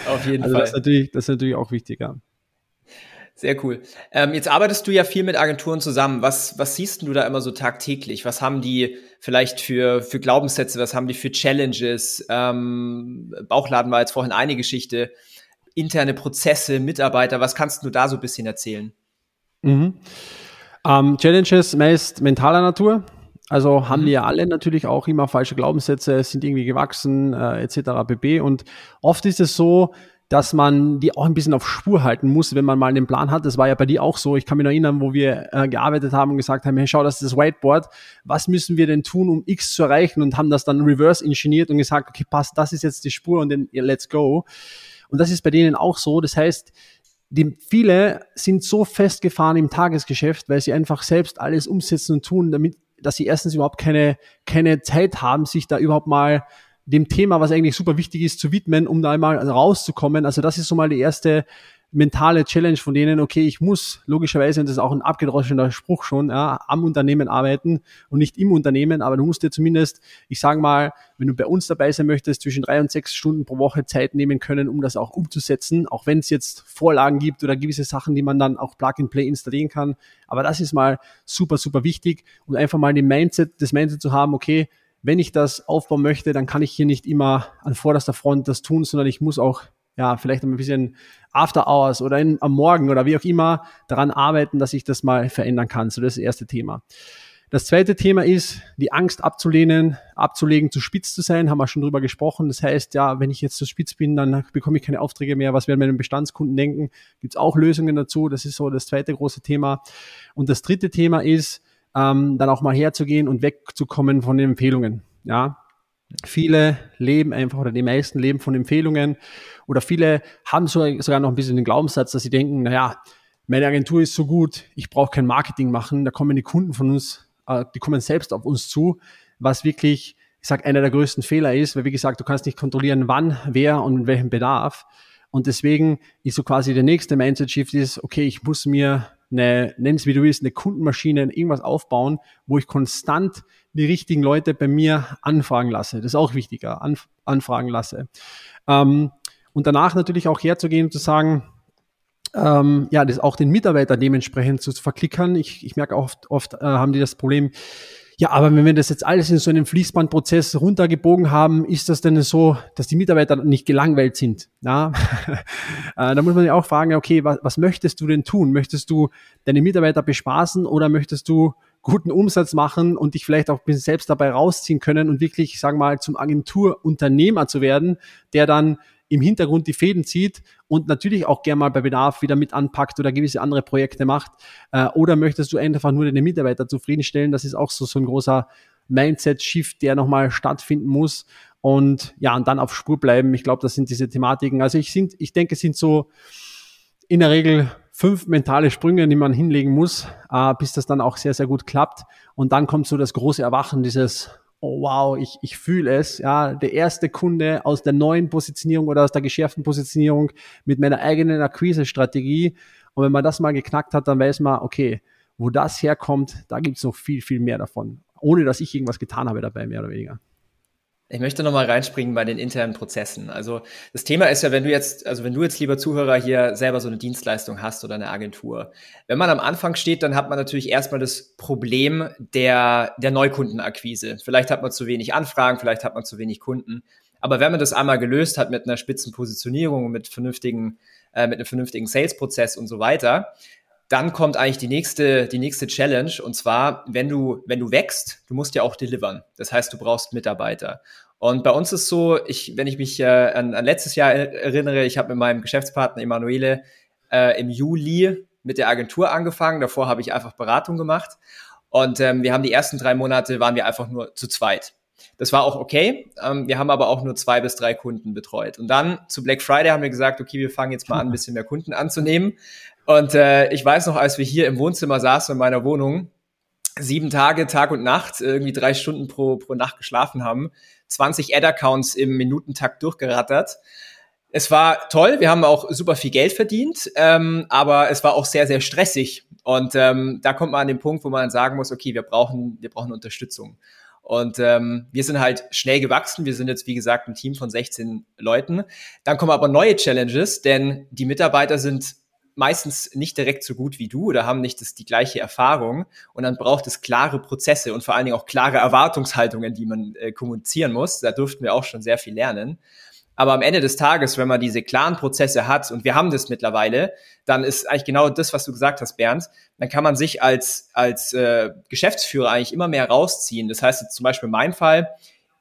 Auf jeden *laughs* also Fall. Das ist, natürlich, das ist natürlich auch wichtiger. Sehr cool. Ähm, jetzt arbeitest du ja viel mit Agenturen zusammen. Was, was siehst du da immer so tagtäglich? Was haben die vielleicht für, für Glaubenssätze? Was haben die für Challenges? Ähm, Bauchladen war jetzt vorhin eine Geschichte. Interne Prozesse, Mitarbeiter, was kannst du da so ein bisschen erzählen? Mhm. Ähm, Challenges meist mentaler Natur. Also haben mhm. wir alle natürlich auch immer falsche Glaubenssätze, sind irgendwie gewachsen, äh, etc. pp. Und oft ist es so, dass man die auch ein bisschen auf Spur halten muss, wenn man mal einen Plan hat. Das war ja bei dir auch so. Ich kann mich noch erinnern, wo wir äh, gearbeitet haben und gesagt haben, hey, schau, das ist das Whiteboard. Was müssen wir denn tun, um X zu erreichen? Und haben das dann reverse ingeniert und gesagt, okay, passt, das ist jetzt die Spur und dann let's go. Und das ist bei denen auch so. Das heißt, die, viele sind so festgefahren im Tagesgeschäft, weil sie einfach selbst alles umsetzen und tun, damit, dass sie erstens überhaupt keine, keine Zeit haben, sich da überhaupt mal dem Thema, was eigentlich super wichtig ist, zu widmen, um da einmal rauszukommen. Also das ist so mal die erste mentale Challenge von denen, okay, ich muss logischerweise, und das ist auch ein abgedroschener Spruch schon, ja, am Unternehmen arbeiten und nicht im Unternehmen, aber du musst dir zumindest, ich sage mal, wenn du bei uns dabei sein möchtest, zwischen drei und sechs Stunden pro Woche Zeit nehmen können, um das auch umzusetzen, auch wenn es jetzt Vorlagen gibt oder gewisse Sachen, die man dann auch Plug-and-Play installieren kann. Aber das ist mal super, super wichtig und einfach mal den Mindset, das Mindset zu haben, okay, wenn ich das aufbauen möchte, dann kann ich hier nicht immer an vorderster Front das tun, sondern ich muss auch ja, vielleicht ein bisschen After Hours oder in, am Morgen oder wie auch immer daran arbeiten, dass ich das mal verändern kann. So das, ist das erste Thema. Das zweite Thema ist, die Angst abzulehnen, abzulegen, zu spitz zu sein, haben wir schon drüber gesprochen. Das heißt, ja, wenn ich jetzt zu spitz bin, dann bekomme ich keine Aufträge mehr. Was werden meine Bestandskunden denken? Gibt es auch Lösungen dazu? Das ist so das zweite große Thema. Und das dritte Thema ist, ähm, dann auch mal herzugehen und wegzukommen von den Empfehlungen. Ja, viele leben einfach oder die meisten leben von Empfehlungen oder viele haben sogar noch ein bisschen den Glaubenssatz, dass sie denken, naja, meine Agentur ist so gut, ich brauche kein Marketing machen, da kommen die Kunden von uns, äh, die kommen selbst auf uns zu, was wirklich, ich sage, einer der größten Fehler ist, weil wie gesagt, du kannst nicht kontrollieren, wann, wer und mit welchem Bedarf. Und deswegen ist so quasi der nächste Mindset-Shift ist, okay, ich muss mir eine, nenn es wie du willst, eine Kundenmaschine, irgendwas aufbauen, wo ich konstant die richtigen Leute bei mir anfragen lasse. Das ist auch wichtiger, anf anfragen lasse. Ähm, und danach natürlich auch herzugehen und zu sagen, ähm, ja, das auch den Mitarbeiter dementsprechend zu verklickern. Ich, ich merke oft, oft äh, haben die das Problem, Ja, aber wenn wir das jetzt alles in so einem Fließbandprozess runtergebogen haben, ist das denn so, dass die Mitarbeiter nicht gelangweilt sind? Ja, *laughs* äh, da muss man ja auch fragen, okay, was, was möchtest du denn tun? Möchtest du deine Mitarbeiter bespaßen oder möchtest du guten Umsatz machen und dich vielleicht auch ein bisschen selbst dabei rausziehen können und wirklich, sagen wir mal, zum Agenturunternehmer zu werden, der dann im Hintergrund die Fäden zieht und natürlich auch gerne mal bei Bedarf wieder mit anpackt oder gewisse andere Projekte macht? Äh, oder möchtest du einfach nur deine Mitarbeiter zufriedenstellen? Das ist auch so, so ein großer Mindset-Shift, der nochmal stattfinden muss. Und ja, und dann auf Spur bleiben. Ich glaube, das sind diese Thematiken. Also ich, sind, ich denke, es sind so in der Regel fünf mentale Sprünge, die man hinlegen muss, äh, bis das dann auch sehr, sehr gut klappt. Und dann kommt so das große Erwachen, dieses oh wow, ich, ich fühle es, ja, der erste Kunde aus der neuen Positionierung oder aus der geschärften Positionierung mit meiner eigenen Akquise-Strategie. Und wenn man das mal geknackt hat, dann weiß man, okay, wo das herkommt, da gibt's noch viel, viel mehr davon. Ohne dass ich irgendwas getan habe dabei, mehr oder weniger. Ich möchte nochmal reinspringen bei den internen Prozessen. Also das Thema ist ja, wenn du jetzt, also wenn du jetzt lieber Zuhörer hier selber so eine Dienstleistung hast oder eine Agentur. Wenn man am Anfang steht, dann hat man natürlich erstmal das Problem der, der Neukundenakquise. Vielleicht hat man zu wenig Anfragen, vielleicht hat man zu wenig Kunden. Aber wenn man das einmal gelöst hat mit einer Spitzenpositionierung, mit vernünftigen, äh, mit einem vernünftigen Sales-Prozess und so weiter, dann kommt eigentlich die nächste, die nächste Challenge. Und zwar, wenn du, wenn du wächst, du musst ja auch delivern. Das heißt, du brauchst Mitarbeiter. Und bei uns ist so, ich, wenn ich mich äh, an, an letztes Jahr erinnere, ich habe mit meinem Geschäftspartner Emanuele äh, im Juli mit der Agentur angefangen. Davor habe ich einfach Beratung gemacht. Und ähm, wir haben die ersten drei Monate waren wir einfach nur zu zweit. Das war auch okay. Ähm, wir haben aber auch nur zwei bis drei Kunden betreut. Und dann zu Black Friday haben wir gesagt, okay, wir fangen jetzt mal an, ein bisschen mehr Kunden anzunehmen. Und äh, ich weiß noch, als wir hier im Wohnzimmer saßen in meiner Wohnung, sieben Tage, Tag und Nacht, irgendwie drei Stunden pro, pro Nacht geschlafen haben, 20 Ad-Accounts im Minutentakt durchgerattert. Es war toll, wir haben auch super viel Geld verdient, ähm, aber es war auch sehr, sehr stressig. Und ähm, da kommt man an den Punkt, wo man sagen muss, okay, wir brauchen, wir brauchen Unterstützung. Und ähm, wir sind halt schnell gewachsen. Wir sind jetzt, wie gesagt, ein Team von 16 Leuten. Dann kommen aber neue Challenges, denn die Mitarbeiter sind meistens nicht direkt so gut wie du oder haben nicht das, die gleiche Erfahrung. Und dann braucht es klare Prozesse und vor allen Dingen auch klare Erwartungshaltungen, die man äh, kommunizieren muss. Da durften wir auch schon sehr viel lernen. Aber am Ende des Tages, wenn man diese klaren Prozesse hat, und wir haben das mittlerweile, dann ist eigentlich genau das, was du gesagt hast, Bernd, dann kann man sich als, als äh, Geschäftsführer eigentlich immer mehr rausziehen. Das heißt jetzt zum Beispiel in meinem Fall,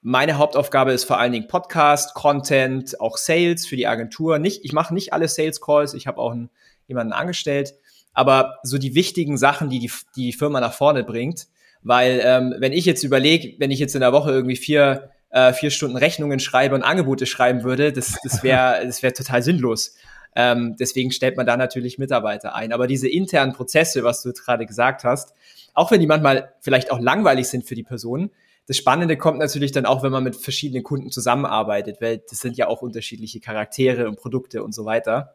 meine Hauptaufgabe ist vor allen Dingen Podcast, Content, auch Sales für die Agentur. Nicht, ich mache nicht alle Sales Calls, ich habe auch einen jemanden angestellt. Aber so die wichtigen Sachen, die die, die Firma nach vorne bringt, weil ähm, wenn ich jetzt überlege, wenn ich jetzt in der Woche irgendwie vier, äh, vier Stunden Rechnungen schreibe und Angebote schreiben würde, das, das wäre *laughs* das wäre total sinnlos. Ähm, deswegen stellt man da natürlich Mitarbeiter ein. Aber diese internen Prozesse, was du gerade gesagt hast, auch wenn die manchmal vielleicht auch langweilig sind für die Person, das Spannende kommt natürlich dann auch, wenn man mit verschiedenen Kunden zusammenarbeitet, weil das sind ja auch unterschiedliche Charaktere und Produkte und so weiter.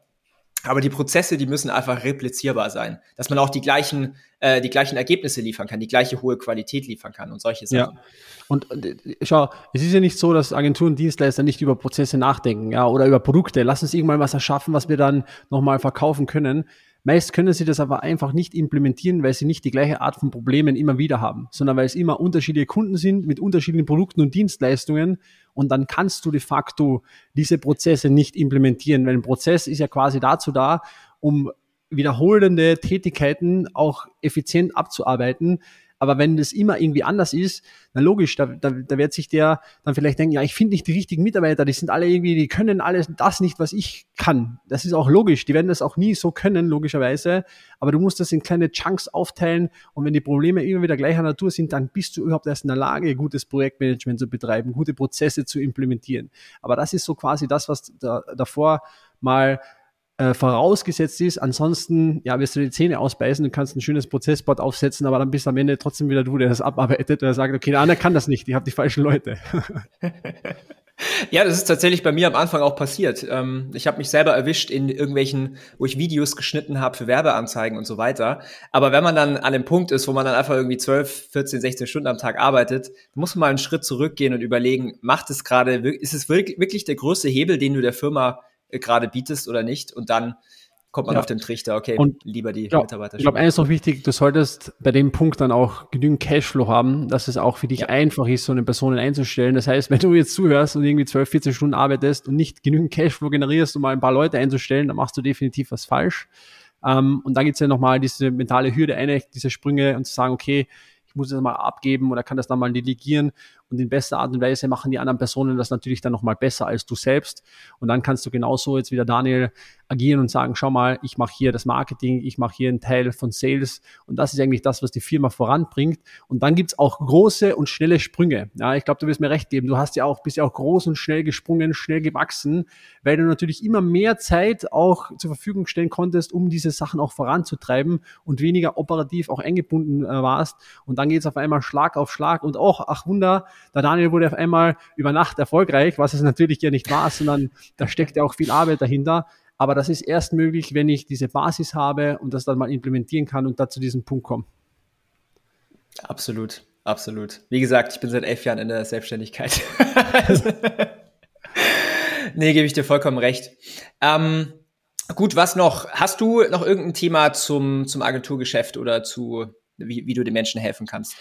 Aber die Prozesse, die müssen einfach replizierbar sein, dass man auch die gleichen, äh, die gleichen Ergebnisse liefern kann, die gleiche hohe Qualität liefern kann und solche Sachen. Ja. Und äh, schau, es ist ja nicht so, dass Agenturen, Dienstleister nicht über Prozesse nachdenken, ja, oder über Produkte. Lass uns irgendwann was erschaffen, was wir dann nochmal verkaufen können. Meist können sie das aber einfach nicht implementieren, weil sie nicht die gleiche Art von Problemen immer wieder haben, sondern weil es immer unterschiedliche Kunden sind mit unterschiedlichen Produkten und Dienstleistungen. Und dann kannst du de facto diese Prozesse nicht implementieren, weil ein Prozess ist ja quasi dazu da, um wiederholende Tätigkeiten auch effizient abzuarbeiten, aber wenn das immer irgendwie anders ist, na logisch, da, da, da wird sich der dann vielleicht denken, ja, ich finde nicht die richtigen Mitarbeiter, die sind alle irgendwie, die können alles das nicht, was ich kann. Das ist auch logisch. Die werden das auch nie so können, logischerweise. Aber du musst das in kleine Chunks aufteilen und wenn die Probleme immer wieder gleicher Natur sind, dann bist du überhaupt erst in der Lage, gutes Projektmanagement zu betreiben, gute Prozesse zu implementieren. Aber das ist so quasi das, was da, davor mal äh, vorausgesetzt ist. Ansonsten, ja, wirst du die Zähne ausbeißen und kannst ein schönes Prozessboard aufsetzen, aber dann bist du am Ende trotzdem wieder du, der das abarbeitet, der sagt, okay, der andere kann das nicht, ich habe die falschen Leute. *laughs* Ja, das ist tatsächlich bei mir am Anfang auch passiert. Ähm, ich habe mich selber erwischt in irgendwelchen, wo ich Videos geschnitten habe für Werbeanzeigen und so weiter. Aber wenn man dann an dem Punkt ist, wo man dann einfach irgendwie 12, 14, 16 Stunden am Tag arbeitet, muss man mal einen Schritt zurückgehen und überlegen, macht es gerade, ist es wirklich der größte Hebel, den du der Firma gerade bietest oder nicht und dann kommt man ja. auf den Trichter, okay, und lieber die glaub, Mitarbeiter. Ich glaube, eines ist noch wichtig, du solltest bei dem Punkt dann auch genügend Cashflow haben, dass es auch für dich ja. einfach ist, so eine Person einzustellen. Das heißt, *laughs* wenn du jetzt zuhörst und irgendwie 12, 14 Stunden arbeitest und nicht genügend Cashflow generierst, um mal ein paar Leute einzustellen, dann machst du definitiv was falsch. Um, ähm, und dann gibt's ja nochmal diese mentale Hürde, eine, diese Sprünge und zu sagen, okay, ich muss das mal abgeben oder kann das dann mal delegieren und in bester Art und Weise machen die anderen Personen das natürlich dann nochmal besser als du selbst. Und dann kannst du genauso jetzt wieder Daniel agieren und sagen, schau mal, ich mache hier das Marketing, ich mache hier einen Teil von Sales und das ist eigentlich das, was die Firma voranbringt. Und dann gibt's auch große und schnelle Sprünge. Ja, ich glaube, du wirst mir recht geben. Du hast ja auch, bist ja auch groß und schnell gesprungen, schnell gewachsen, weil du natürlich immer mehr Zeit auch zur Verfügung stellen konntest, um diese Sachen auch voranzutreiben und weniger operativ auch eingebunden äh, warst. Und dann geht's auf einmal Schlag auf Schlag und auch, ach Wunder, der Daniel wurde auf einmal über Nacht erfolgreich, was es natürlich ja nicht war, sondern da steckt ja auch viel Arbeit dahinter. Aber das ist erst möglich, wenn ich diese Basis habe und das dann mal implementieren kann und da zu diesem Punkt komme. Absolut, absolut. Wie gesagt, ich bin seit elf Jahren in der Selbstständigkeit. *laughs* nee, gebe ich dir vollkommen recht. Ähm, gut, was noch? Hast du noch irgendein Thema zum, zum Agenturgeschäft oder zu, wie, wie du den Menschen helfen kannst?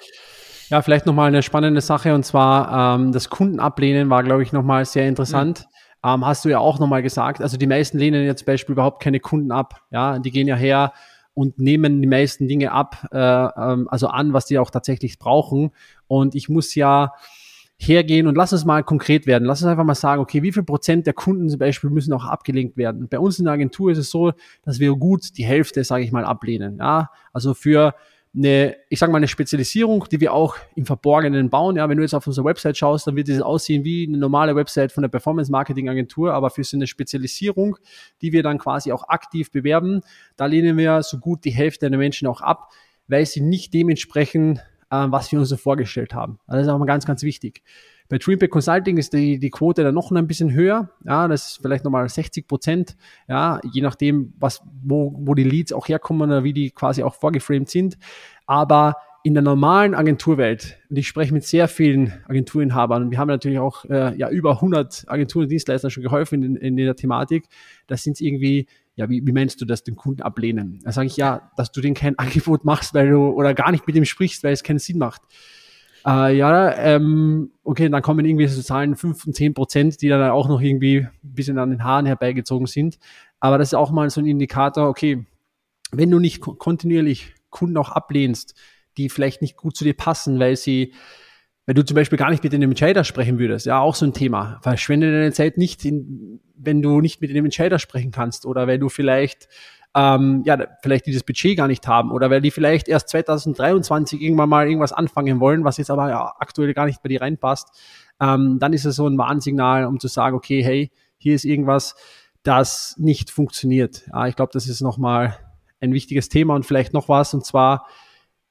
Ja, vielleicht nochmal eine spannende Sache und zwar ähm, das Kundenablehnen war, glaube ich, nochmal sehr interessant. Mhm. Ähm, hast du ja auch nochmal gesagt. Also die meisten lehnen jetzt zum Beispiel überhaupt keine Kunden ab. Ja, die gehen ja her und nehmen die meisten Dinge ab, äh, ähm, also an, was die auch tatsächlich brauchen. Und ich muss ja hergehen und lass es mal konkret werden. Lass uns einfach mal sagen, okay, wie viel Prozent der Kunden zum Beispiel müssen auch abgelenkt werden? Bei uns in der Agentur ist es so, dass wir gut die Hälfte, sage ich mal, ablehnen. Ja, also für eine, ich sage mal, eine Spezialisierung, die wir auch im Verborgenen bauen. Ja, wenn du jetzt auf unsere Website schaust, dann wird es aussehen wie eine normale Website von der Performance Marketing Agentur, aber für so eine Spezialisierung, die wir dann quasi auch aktiv bewerben, da lehnen wir so gut die Hälfte der Menschen auch ab, weil sie nicht dementsprechend, äh, was wir uns so vorgestellt haben. Also das ist auch mal ganz, ganz wichtig. Bei Dreampack Consulting ist die, die Quote dann noch ein bisschen höher. Ja, das ist vielleicht nochmal 60 Prozent. Ja, je nachdem, was, wo, wo die Leads auch herkommen oder wie die quasi auch vorgeframed sind. Aber in der normalen Agenturwelt, und ich spreche mit sehr vielen Agenturinhabern, wir haben natürlich auch äh, ja, über 100 Agenturen und Dienstleister schon geholfen in, in der Thematik, da sind irgendwie, ja, wie, wie meinst du das, den Kunden ablehnen? Da sage ich ja, dass du denen kein *laughs* Angebot machst, weil du oder gar nicht mit ihm sprichst, weil es keinen Sinn macht. Äh, ja, ähm, okay, dann kommen irgendwie so Zahlen 5 und 10 Prozent, die dann auch noch irgendwie ein bisschen an den Haaren herbeigezogen sind. Aber das ist auch mal so ein Indikator, okay, wenn du nicht kontinuierlich Kunden auch ablehnst, die vielleicht nicht gut zu dir passen, weil sie, wenn du zum Beispiel gar nicht mit dem Entscheider sprechen würdest, ja, auch so ein Thema. Verschwende deine Zeit nicht, in, wenn du nicht mit dem Entscheider sprechen kannst oder wenn du vielleicht ähm, ja, vielleicht dieses Budget gar nicht haben oder weil die vielleicht erst 2023 irgendwann mal irgendwas anfangen wollen, was jetzt aber ja, aktuell gar nicht bei dir reinpasst, ähm, dann ist es so ein Warnsignal, um zu sagen, okay, hey, hier ist irgendwas, das nicht funktioniert. Ja, ich glaube, das ist nochmal ein wichtiges Thema und vielleicht noch was, und zwar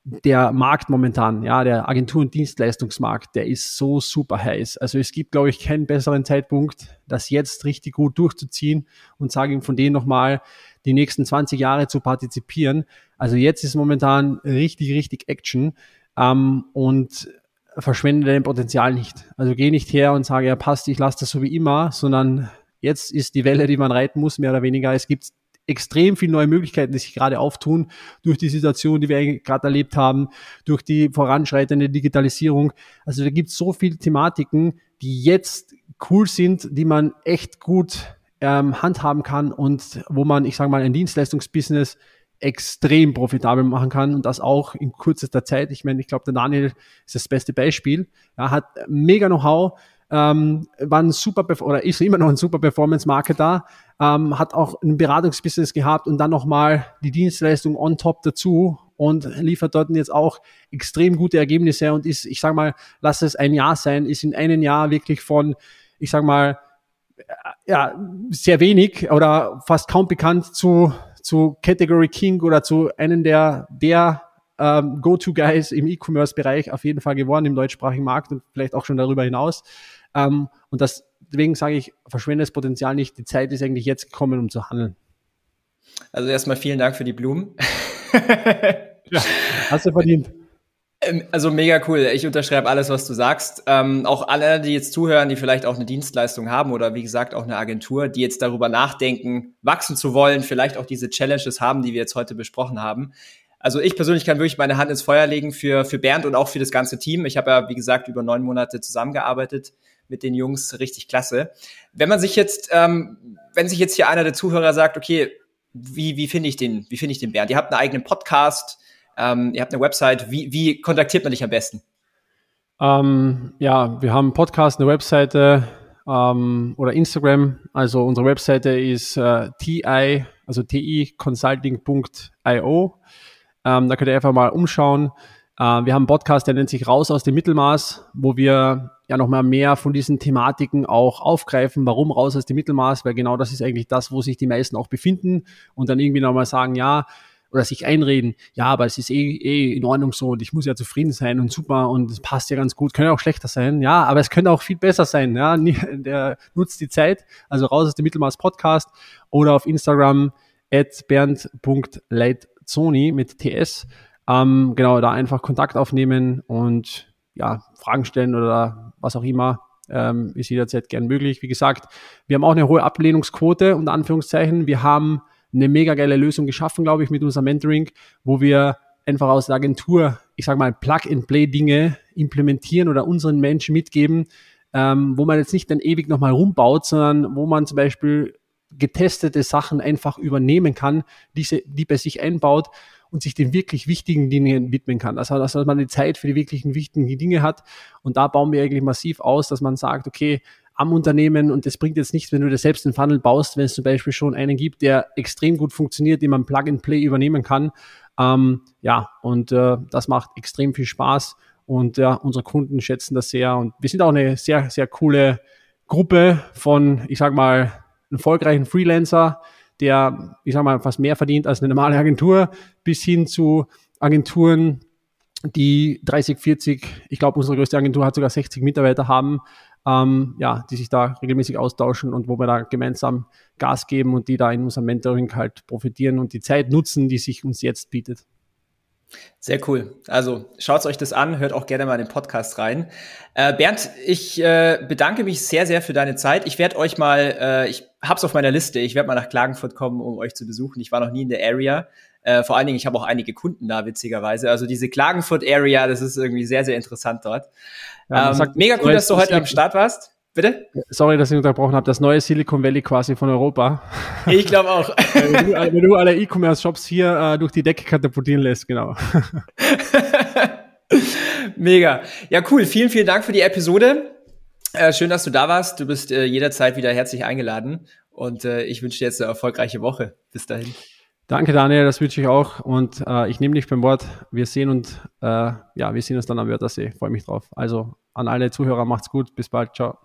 der Markt momentan, ja, der Agentur- und Dienstleistungsmarkt, der ist so super heiß. Also es gibt, glaube ich, keinen besseren Zeitpunkt, das jetzt richtig gut durchzuziehen und sage ihm von denen nochmal, die nächsten 20 Jahre zu partizipieren. Also jetzt ist momentan richtig, richtig Action ähm, und verschwende dein Potenzial nicht. Also geh nicht her und sage, ja passt, ich lasse das so wie immer, sondern jetzt ist die Welle, die man reiten muss, mehr oder weniger. Es gibt extrem viele neue Möglichkeiten, die sich gerade auftun durch die Situation, die wir gerade erlebt haben, durch die voranschreitende Digitalisierung. Also da gibt es so viele Thematiken, die jetzt cool sind, die man echt gut ähm, handhaben kann und wo man, ich sage mal, ein Dienstleistungsbusiness extrem profitabel machen kann und das auch in kürzester Zeit. Ich meine, ich glaube, der Daniel ist das beste Beispiel. Er hat mega Know-how, ähm, war ein super oder ist immer noch ein super Performance-Marketer, ähm, hat auch ein Beratungsbusiness gehabt und dann nochmal die Dienstleistung on top dazu und liefert dort jetzt auch extrem gute Ergebnisse und ist, ich sage mal, lass es ein Jahr sein, ist in einem Jahr wirklich von, ich sage mal, ja, sehr wenig oder fast kaum bekannt zu, zu Category King oder zu einem der, der ähm, Go-To-Guys im E-Commerce-Bereich auf jeden Fall geworden im deutschsprachigen Markt und vielleicht auch schon darüber hinaus. Ähm, und das, deswegen sage ich, verschwende das Potenzial nicht. Die Zeit ist eigentlich jetzt gekommen, um zu handeln. Also erstmal vielen Dank für die Blumen. *laughs* ja, hast du verdient. Ähm, also mega cool. Ich unterschreibe alles, was du sagst. Ähm, auch alle, die jetzt zuhören, die vielleicht auch eine Dienstleistung haben oder wie gesagt auch eine Agentur, die jetzt darüber nachdenken, wachsen zu wollen, vielleicht auch diese Challenges haben, die wir jetzt heute besprochen haben. Also ich persönlich kann wirklich meine Hand ins Feuer legen für, für Bernd und auch für das ganze Team. Ich habe ja, wie gesagt, über neun Monate zusammengearbeitet mit den Jungs. Richtig klasse. Wenn man sich jetzt, ähm, wenn sich jetzt hier einer der Zuhörer sagt, okay, wie, wie finde ich den, wie finde ich den Bernd? Ihr habt einen eigenen Podcast, ähm, ihr habt eine Website. Wie, wie kontaktiert man dich am besten? Ähm, ja, wir haben einen Podcast, eine Webseite ähm, oder Instagram. Also unsere Webseite ist äh, ti, also ticonsulting.io. Ähm, da könnt ihr einfach mal umschauen. Äh, wir haben einen Podcast, der nennt sich Raus aus dem Mittelmaß, wo wir ja nochmal mehr von diesen Thematiken auch aufgreifen. Warum raus aus dem Mittelmaß? Weil genau das ist eigentlich das, wo sich die meisten auch befinden und dann irgendwie nochmal sagen, ja, oder sich einreden, ja, aber es ist eh, eh in Ordnung so und ich muss ja zufrieden sein und super und es passt ja ganz gut, könnte auch schlechter sein, ja, aber es könnte auch viel besser sein, ja, *laughs* der nutzt die Zeit, also raus aus dem Mittelmaß Podcast oder auf Instagram at bernd.leitzoni mit TS, ähm, genau, da einfach Kontakt aufnehmen und ja, Fragen stellen oder was auch immer, ähm, ist jederzeit gern möglich. Wie gesagt, wir haben auch eine hohe Ablehnungsquote, unter Anführungszeichen. Wir haben eine mega geile Lösung geschaffen, glaube ich, mit unserem Mentoring, wo wir einfach aus der Agentur, ich sage mal, Plug-and-Play-Dinge implementieren oder unseren Menschen mitgeben, ähm, wo man jetzt nicht dann ewig nochmal rumbaut, sondern wo man zum Beispiel getestete Sachen einfach übernehmen kann, diese, die bei sich einbaut und sich den wirklich wichtigen Dingen widmen kann. Also, dass man die Zeit für die wirklichen wichtigen Dinge hat. Und da bauen wir eigentlich massiv aus, dass man sagt, okay, am Unternehmen und das bringt jetzt nichts, wenn du dir selbst einen Funnel baust, wenn es zum Beispiel schon einen gibt, der extrem gut funktioniert, den man Plug and Play übernehmen kann. Ähm, ja, und äh, das macht extrem viel Spaß und ja, unsere Kunden schätzen das sehr und wir sind auch eine sehr, sehr coole Gruppe von, ich sag mal, erfolgreichen Freelancer, der, ich sag mal, fast mehr verdient als eine normale Agentur, bis hin zu Agenturen, die 30, 40, ich glaube, unsere größte Agentur hat sogar 60 Mitarbeiter haben, ähm, ja, die sich da regelmäßig austauschen und wo wir da gemeinsam Gas geben und die da in unserem Mentoring halt profitieren und die Zeit nutzen, die sich uns jetzt bietet. Sehr cool. Also schaut euch das an, hört auch gerne mal den Podcast rein. Äh, Bernd, ich äh, bedanke mich sehr, sehr für deine Zeit. Ich werde euch mal, äh, ich hab's auf meiner Liste, ich werde mal nach Klagenfurt kommen, um euch zu besuchen. Ich war noch nie in der Area. Äh, vor allen Dingen, ich habe auch einige Kunden da, witzigerweise. Also diese Klagenfurt-Area, das ist irgendwie sehr, sehr interessant dort. Ja, ähm, sagt, mega cool, dass du heute am Start warst. Bitte? Sorry, dass ich unterbrochen habe. Das neue Silicon Valley quasi von Europa. Ich glaube auch. *laughs* wenn, du, wenn, du, alle E-Commerce-Shops hier äh, durch die Decke katapultieren lässt, genau. *laughs* Mega. Ja, cool. Vielen, vielen Dank für die Episode. Äh, schön, dass du da warst. Du bist äh, jederzeit wieder herzlich eingeladen. Und äh, ich wünsche dir jetzt eine erfolgreiche Woche. Bis dahin. Danke, Daniel, das wünsche ich auch. Und äh, ich nehme dich beim Wort. Wir sehen uns, äh, ja, wir sehen uns dann am Wörthersee. Freue mich drauf. Also an alle Zuhörer, macht's gut. Bis bald. Ciao.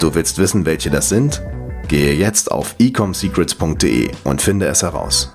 Du willst wissen, welche das sind? Gehe jetzt auf ecomsecrets.de und finde es heraus.